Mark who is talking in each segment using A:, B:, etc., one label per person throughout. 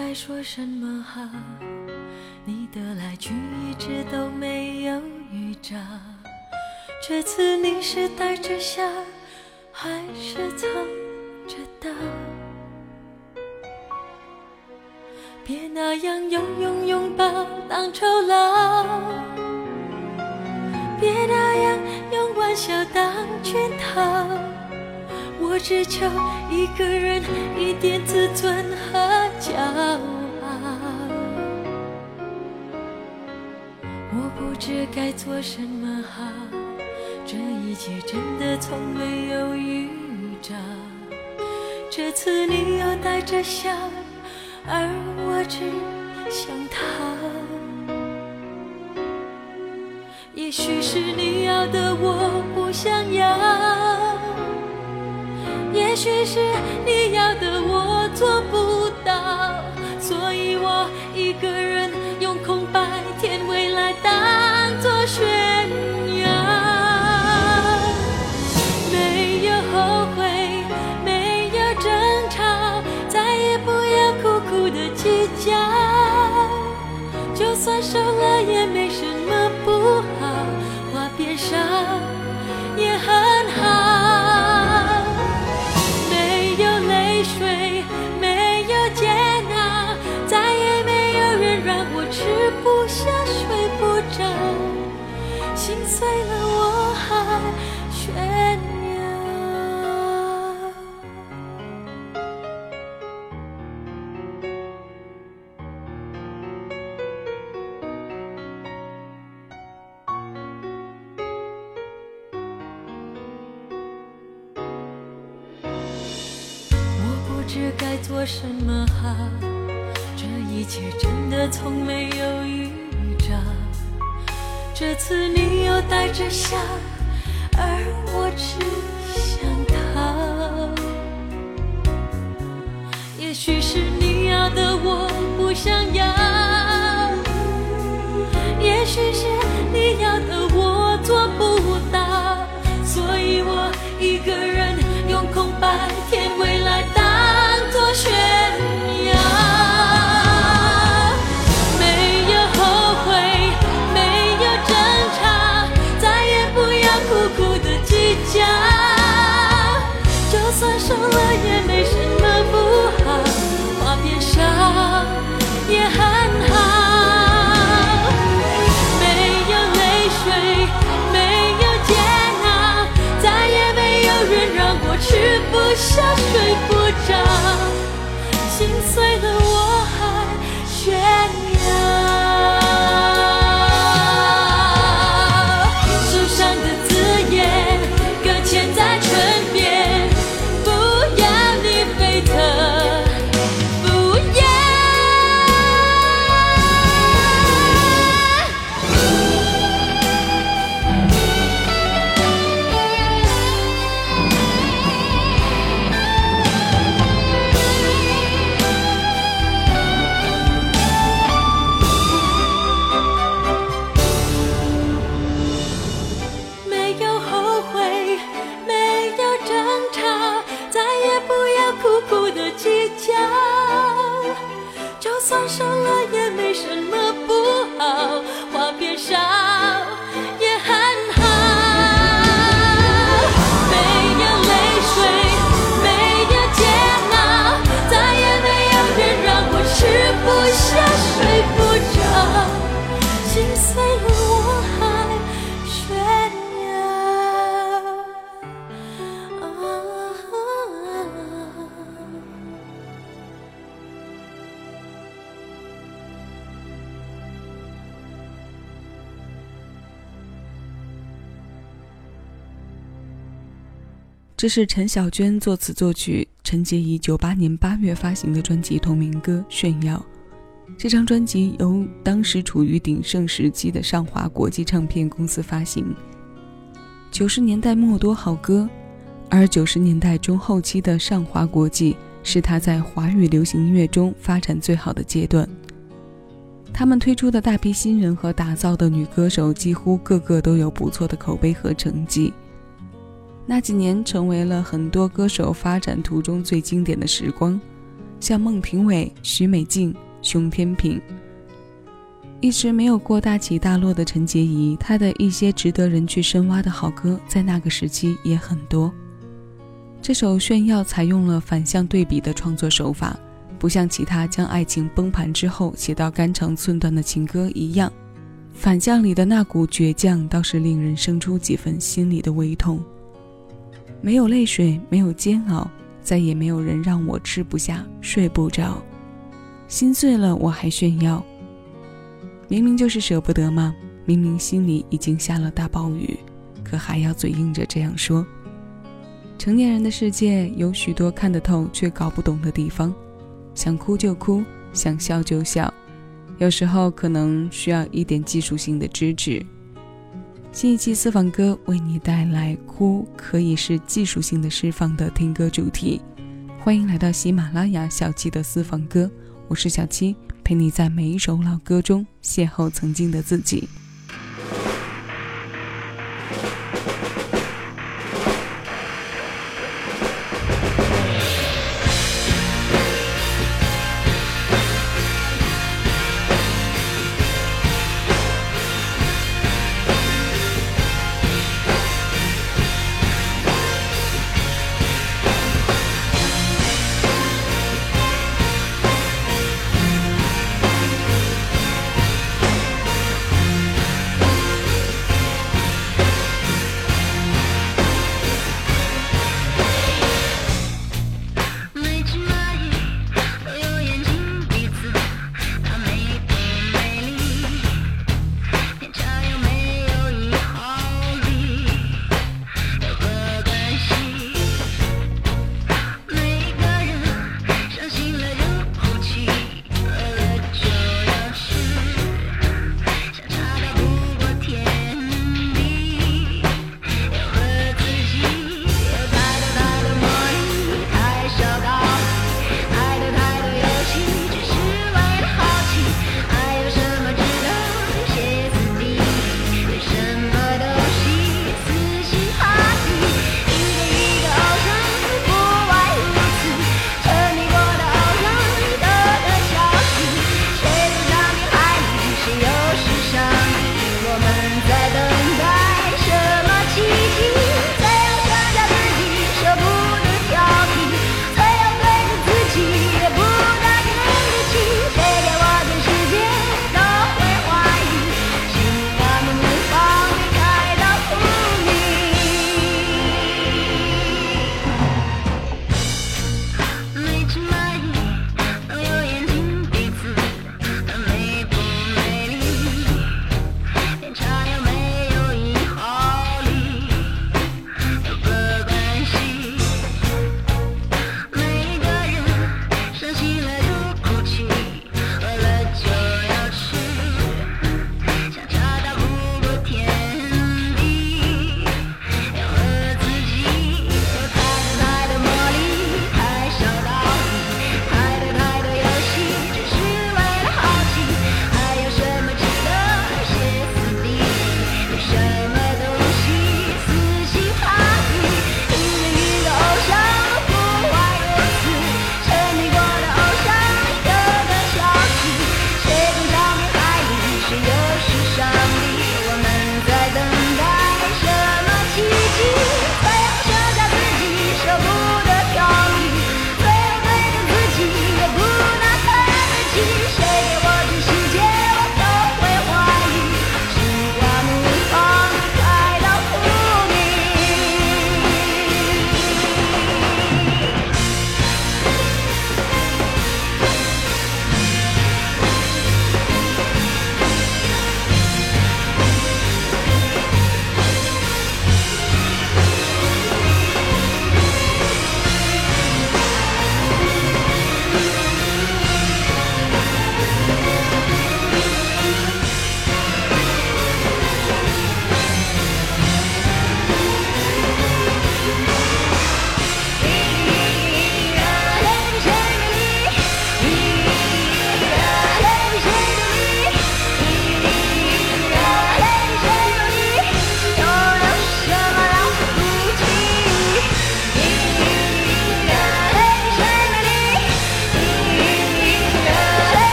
A: 该说什么好，你的来去一直都没有预兆。这次你是带着笑，还是藏着刀？别那样用用拥抱当酬劳，别那样用玩笑当圈套。我只求一个人一点自尊和骄傲。我不知该做什么好，这一切真的从没有预兆。这次你又带着笑，而我只想逃。也许是你要的我不想要。也许是你要的我做不到，所以我一个人用空白填未来当作学该做什么好，这一切真的从没有预兆。这次你又带着笑，而我只想逃。也许是你要的我不想要，也许是你要的我做不到，所以我一个人用空白填下、
B: 这是陈小娟作词作曲，陈洁仪九八年八月发行的专辑同名歌《炫耀》。这张专辑由当时处于鼎盛时期的上华国际唱片公司发行。九十年代末多好歌，而九十年代中后期的上华国际是他在华语流行音乐中发展最好的阶段。他们推出的大批新人和打造的女歌手，几乎个个都有不错的口碑和成绩。那几年成为了很多歌手发展途中最经典的时光，像孟庭苇、许美静、熊天平。一直没有过大起大落的陈洁仪，她的一些值得人去深挖的好歌，在那个时期也很多。这首《炫耀》采用了反向对比的创作手法，不像其他将爱情崩盘之后写到肝肠寸断的情歌一样，反向里的那股倔强倒是令人生出几分心里的微痛。没有泪水，没有煎熬，再也没有人让我吃不下、睡不着，心碎了我还炫耀。明明就是舍不得嘛，明明心里已经下了大暴雨，可还要嘴硬着这样说。成年人的世界有许多看得透却搞不懂的地方，想哭就哭，想笑就笑，有时候可能需要一点技术性的支持。新一期私房歌为你带来“哭可以是技术性的释放”的听歌主题，欢迎来到喜马拉雅小七的私房歌，我是小七。陪你在每一首老歌中邂逅曾经的自己。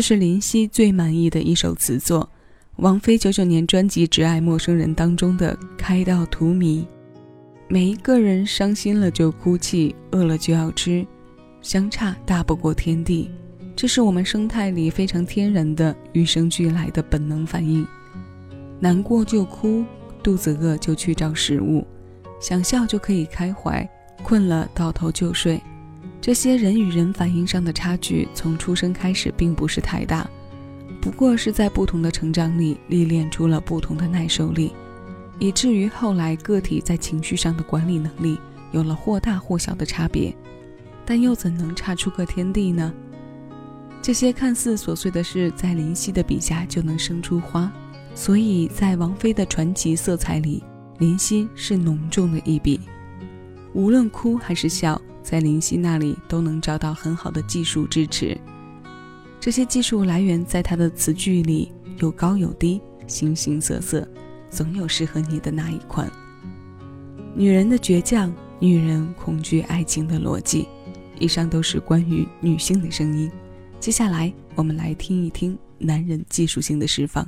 B: 这是林夕最满意的一首词作。王菲九九年专辑《只爱陌生人》当中的“开到荼蘼”，每一个人伤心了就哭泣，饿了就要吃，相差大不过天地。这是我们生态里非常天然的、与生俱来的本能反应。难过就哭，肚子饿就去找食物，想笑就可以开怀，困了倒头就睡。这些人与人反应上的差距，从出生开始并不是太大。不过是在不同的成长里历练出了不同的耐受力，以至于后来个体在情绪上的管理能力有了或大或小的差别，但又怎能差出个天地呢？这些看似琐碎的事，在林夕的笔下就能生出花，所以在王菲的传奇色彩里，林夕是浓重的一笔。无论哭还是笑，在林夕那里都能找到很好的技术支持。这些技术来源在他的词句里，有高有低，形形色色，总有适合你的那一款。女人的倔强，女人恐惧爱情的逻辑，以上都是关于女性的声音。接下来，我们来听一听男人技术性的释放。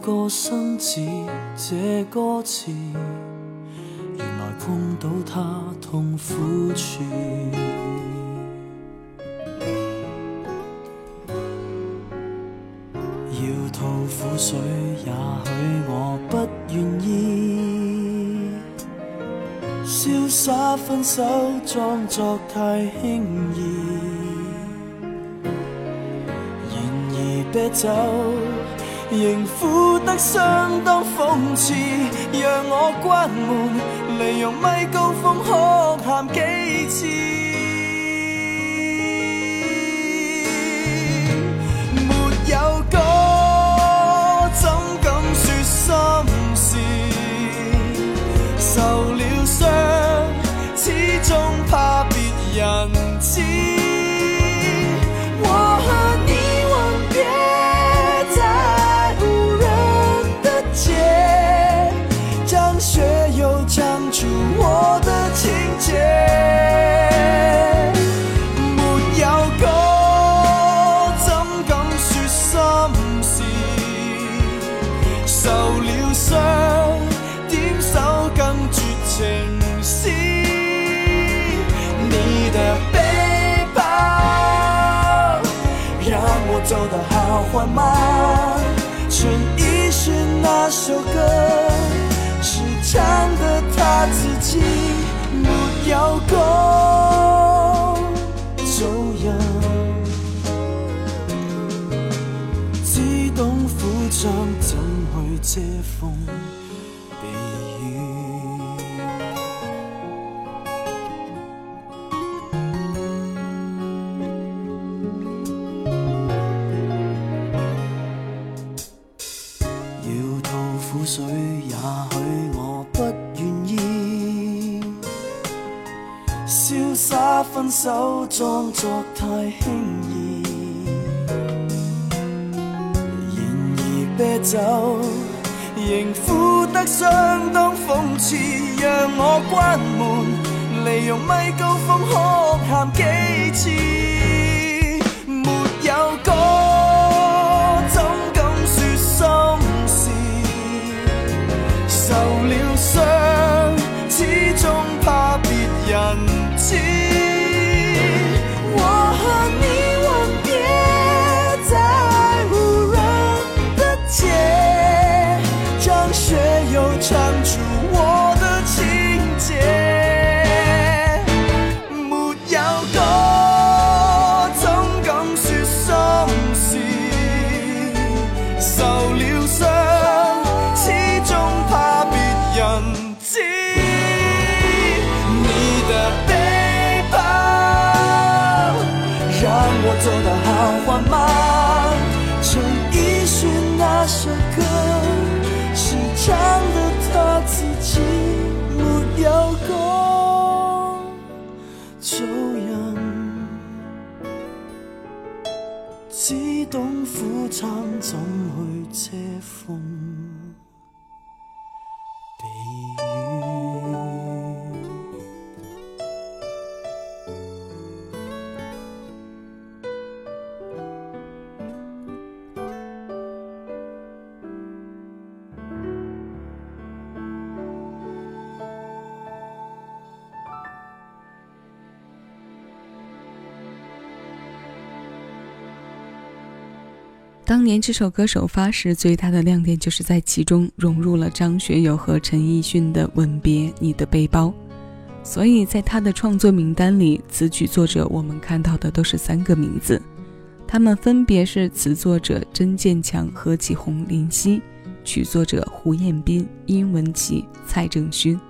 C: 个生字，这歌词，原来碰到他痛苦处。要吐苦水，也许我不愿意。潇洒分手，装作太轻易。然而啤酒。仍苦得相当讽刺，让我关门，利用咪高峰哭喊几次。没有歌，怎敢说心事？受了伤，缓慢，陈奕迅那首歌是唱的他自己，没有歌，走人只懂苦张，怎去遮风？手装作太轻易，然而啤酒仍苦得相当讽刺，让我关门，利用咪高峰哭喊几次，没有歌，怎敢说心事？受了伤，始终怕别人知。
D: 苦撑，怎去遮风。
B: 当年这首歌首发时，最大的亮点就是在其中融入了张学友和陈奕迅的《吻别你的背包》，所以在他的创作名单里，词曲作者我们看到的都是三个名字，他们分别是词作者曾建强、何启宏、林夕，曲作者胡彦斌、殷文琪、蔡正勋。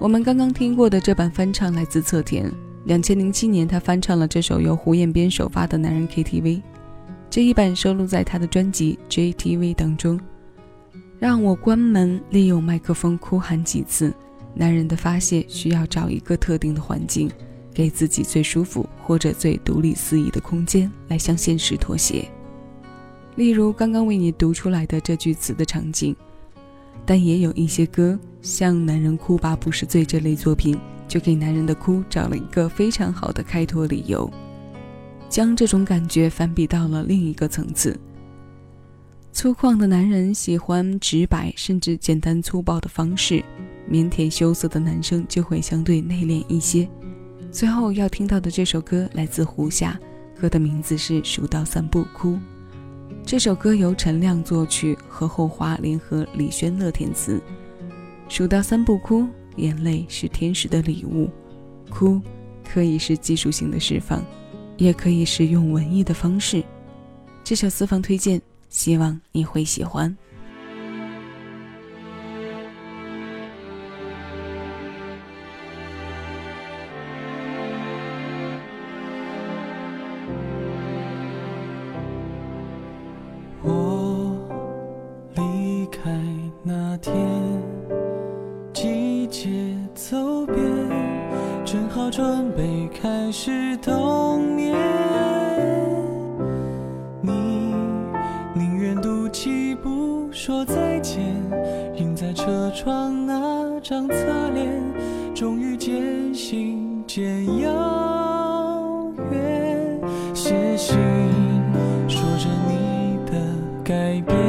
B: 我们刚刚听过的这版翻唱来自侧田，两千零七年他翻唱了这首由胡彦斌首发的《男人 KTV》。这一版收录在他的专辑《JTV》当中。让我关门，利用麦克风哭喊几次。男人的发泄需要找一个特定的环境，给自己最舒服或者最独立肆意的空间来向现实妥协。例如刚刚为你读出来的这句词的场景。但也有一些歌，像《男人哭吧不是罪》这类作品，就给男人的哭找了一个非常好的开脱理由。将这种感觉反比到了另一个层次。粗犷的男人喜欢直白甚至简单粗暴的方式，腼腆羞涩的男生就会相对内敛一些。最后要听到的这首歌来自胡夏，歌的名字是《数到三不哭》。这首歌由陈亮作曲，何后华联合李轩乐填词。数到三不哭，眼泪是天使的礼物，哭可以是技术性的释放。也可以是用文艺的方式。这首私房推荐，希望你会喜欢。
D: 改变，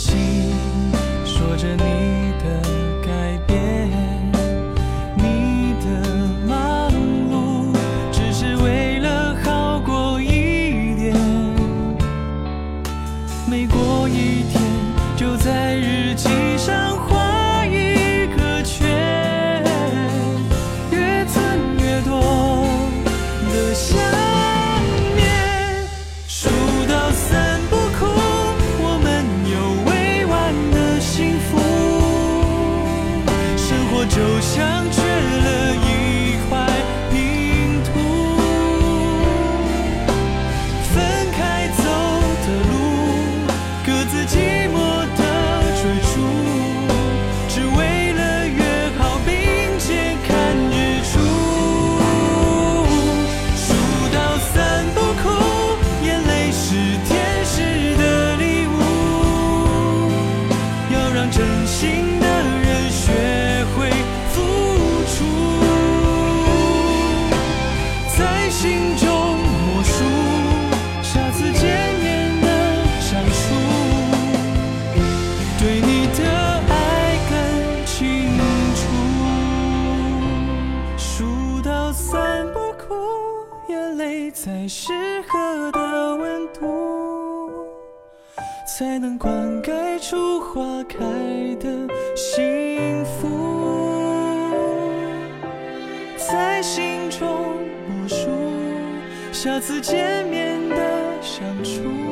D: 心说着你的才能灌溉出花开的幸福，在心中默数下次见面的相处，